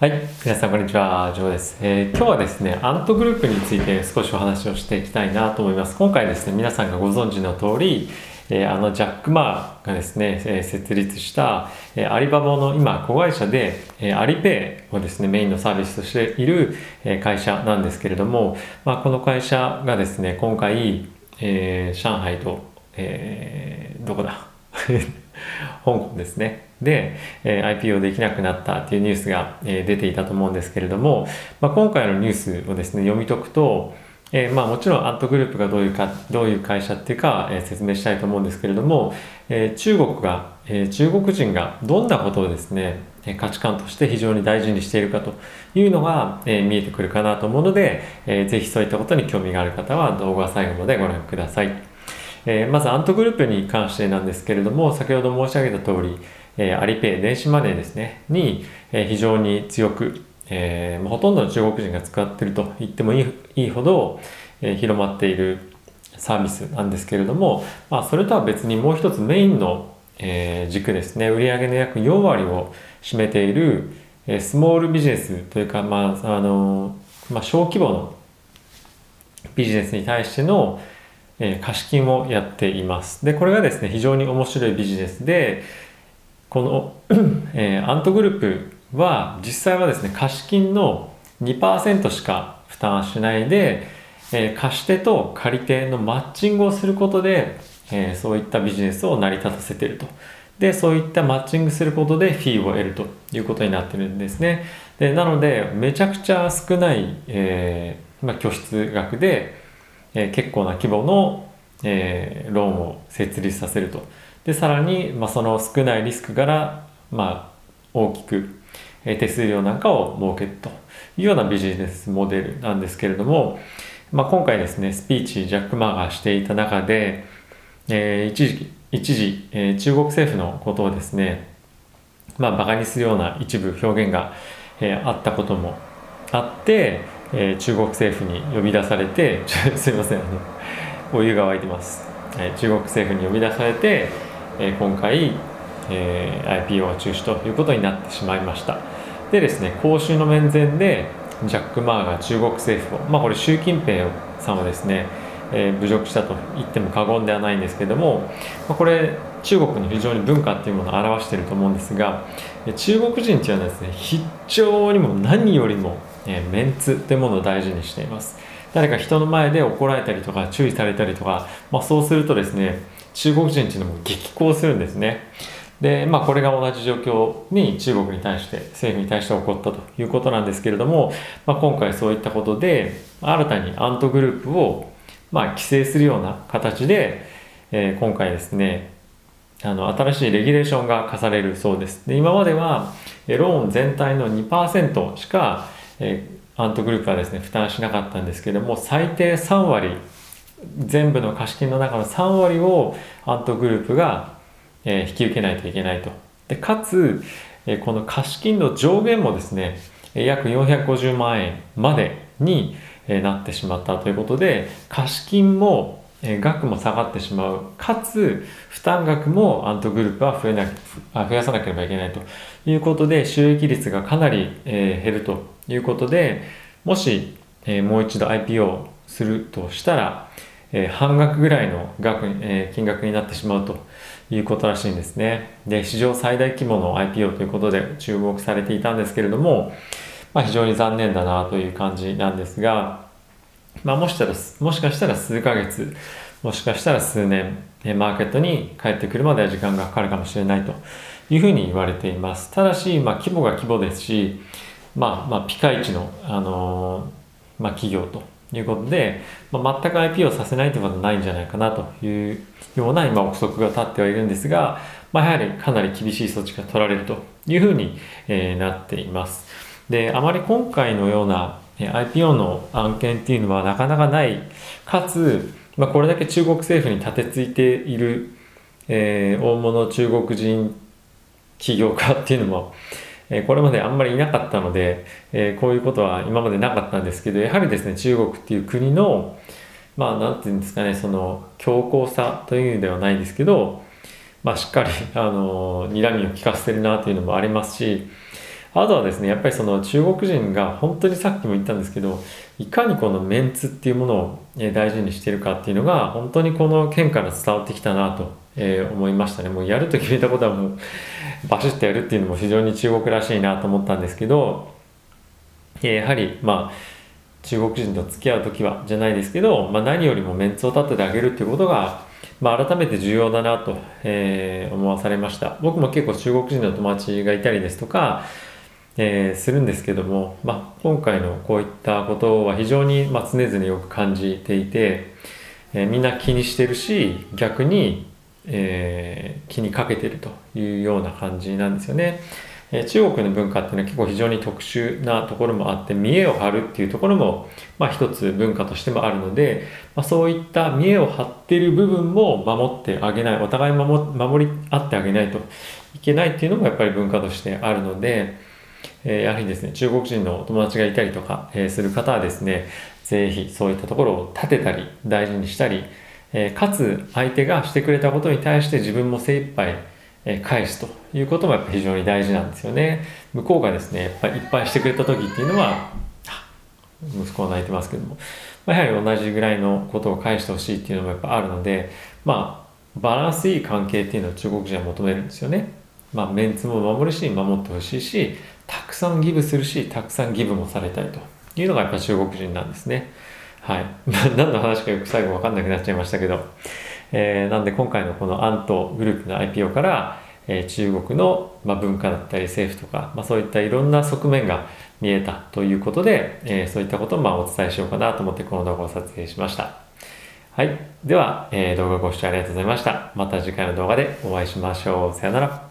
はい、皆さんこんにちは、ジョーです、えー今日はですね、アントグループについて少しお話をしていきたいなと思います。今回ですね、皆さんがご存知の通り、えーあのジャック・マーがですね、えー設立した、えアリババの今子会社で、えアリペイをですね、メインのサービスとしている、え会社なんですけれども、まあ、この会社がですね、今回、え上海と、えどこだ？香港ですね。で、えー IPO できなくなったっていうニュースが、えー出ていたと思うんですけれども、まあ、今回のニュースをですね、読み解くと、えーまあもちろんアントグループがどういうか、どういう会社っていうか、えー説明したいと思うんですけれども、えー中国が、えー中国人がどんなことをですね、価値観として非常に大事にしているかというのが、えー見えてくるかなと思うので、えーぜひそういったことに興味がある方は動画最後までご覧ください。えーまずアントグループに関してなんですけれども先ほど申し上げた通り、えーアリペイ電子マネーですねに、えー非常に強く、えーほとんどの中国人が使っていると言ってもいいいいほど、えー広まっているサービスなんですけれども、まあ、それとは別にもう一つメインの、えー軸ですね売上の約4割を占めている、えースモールビジネスというか、まああのまあ、小規模のビジネスに対しての、えー貸金をやっています。で、これがですね、非常に面白いビジネスで、この、えーアントグループは実際はですね、貸金の2%しか負担しないで、えー貸し手と借り手のマッチングをすることで、えーそういったビジネスを成り立たせていると。で、そういったマッチングすることでフィーを得るということになってるんですね。で、なので、めちゃくちゃ少ない、えーまあ、拠出額で、え結構な規模の、えローンを設立させると。で、さらに、まあ、その少ないリスクから、まあ、大きく、手数料なんかを設けるというようなビジネスモデルなんですけれども、まあ、今回ですね、スピーチジャック・マーがしていた中で、えー一時、一時、えー中国政府のことをですね、まあ、馬鹿にするような一部表現が、えーあったこともあって、えー中国政府に呼び出されて、すいません、お湯が沸いてます。えー中国政府に呼び出されて、え今回、え IPO は中止ということになってしまいました。でですね、公衆の面前で、ジャック・マーが中国政府を、まあこれ習近平さんをですね、えー侮辱したと言っても過言ではないんですけども、まあ、これ中国の非常に文化っていうものを表していると思うんですが中国人っていうのはですね非常にも何よりも、えーメンツっていうものを大事にしています誰か人の前で怒られたりとか注意されたりとか、まあ、そうするとですね中国人っていうのも激高するんですね。でまあこれが同じ状況に中国に対して政府に対して起こったということなんですけれども、まあ、今回そういったことで新たにアントグループをまあ、規制するような形で、えー今回ですねあの新しいレギュレーションが課されるそうです。で今まではローン全体の2%しか、えーアントグループはですね負担しなかったんですけども最低3割全部の貸金の中の3割をアントグループが、えー引き受けないといけないと。でかつ、えーこの貸金の上限もですね約450万円までに、えーなってしまったということで貸金も、え額も下がってしまうかつ負担額もアントグループは増えなあ増やさなければいけないということで収益率がかなり、えー減るということでもし、えーもう一度 IPO するとしたら、え半額ぐらいの額、え金額になってしまうということらしいんですね。で、史上最大規模の IPO ということで注目されていたんですけれども、まあ、非常に残念だなという感じなんですが、まあ、もしかしたらもしかしたら数ヶ月もしかしたら数年マーケットに帰ってくるまでは時間がかかるかもしれないというふうに言われていますただし、まあ、規模が規模ですし、まあ、まあピカイチの、あのーまあ、企業ということで、まあ、全く IP をさせないということはないんじゃないかなというような今憶測が立ってはいるんですが、まあ、やはりかなり厳しい措置が取られるというふうに、えなっています。で、あまり今回のようなえ IPO の案件っていうのはなかなかない。かつ、まあ、これだけ中国政府に立てついている、えー大物中国人起業家っていうのも、えーこれまであんまりいなかったので、えーこういうことは今までなかったんですけど、やはりですね、中国っていう国の、まあ、なんていうんですかね、その強硬さというのではないですけど、まあ、しっかり、あの、睨みを利かせてるなというのもありますし、あとはですねやっぱりその中国人が本当にさっきも言ったんですけどいかにこのメンツっていうものを大事にしてるかっていうのが本当にこの件から伝わってきたなと思いましたね。もうやると決めたことはもうバシッとやるっていうのも非常に中国らしいなと思ったんですけどやはりまあ中国人と付き合う時はじゃないですけど、まあ、何よりもメンツを立ててあげるっていうことが、まあ、改めて重要だなと、えー、思わされました。僕も結構中国人の友達がいたりですとか、えー、するんですけども、まあ、今回のこういったことは非常に、ま、常々よく感じていて、えー、みんな気にしてるし逆に、え気にかけてるというような感じなんですよね。え中国の文化っていうのは結構非常に特殊なところもあって見栄を張るっていうところも、まあ、一つ文化としてもあるので、まあ、そういった見栄を張ってる部分も守ってあげないお互い守り合ってあげないといけないっていうのもやっぱり文化としてあるので、え、やはりですね中国人のお友達がいたりとか、え、する方はですね是非そういったところを立てたり大事にしたり、え、かつ相手がしてくれたことに対して自分も精一杯え返すということもやっぱ非常に大事なんですよね。向こうがですね、やっぱりいっぱいしてくれた時っていうのは、息子は泣いてますけども、まあ、やはり同じぐらいのことを返してほしいっていうのもやっぱあるので、まあ、バランスいい関係っていうのを中国人は求めるんですよね。まあ、メンツも守るし、守ってほしいし、たくさんギブするし、たくさんギブもされたいというのがやっぱ中国人なんですね。はい。何の話かよく最後わかんなくなっちゃいましたけど、えー、なんで今回のこのアントグループの IPO から、えー、中国の、まあ、文化だったり政府とか、まあ、そういったいろんな側面が見えたということで、えー、そういったことをまあお伝えしようかなと思ってこの動画を撮影しました。はい。では、えー、動画ご視聴ありがとうございました。また次回の動画でお会いしましょう。さよなら。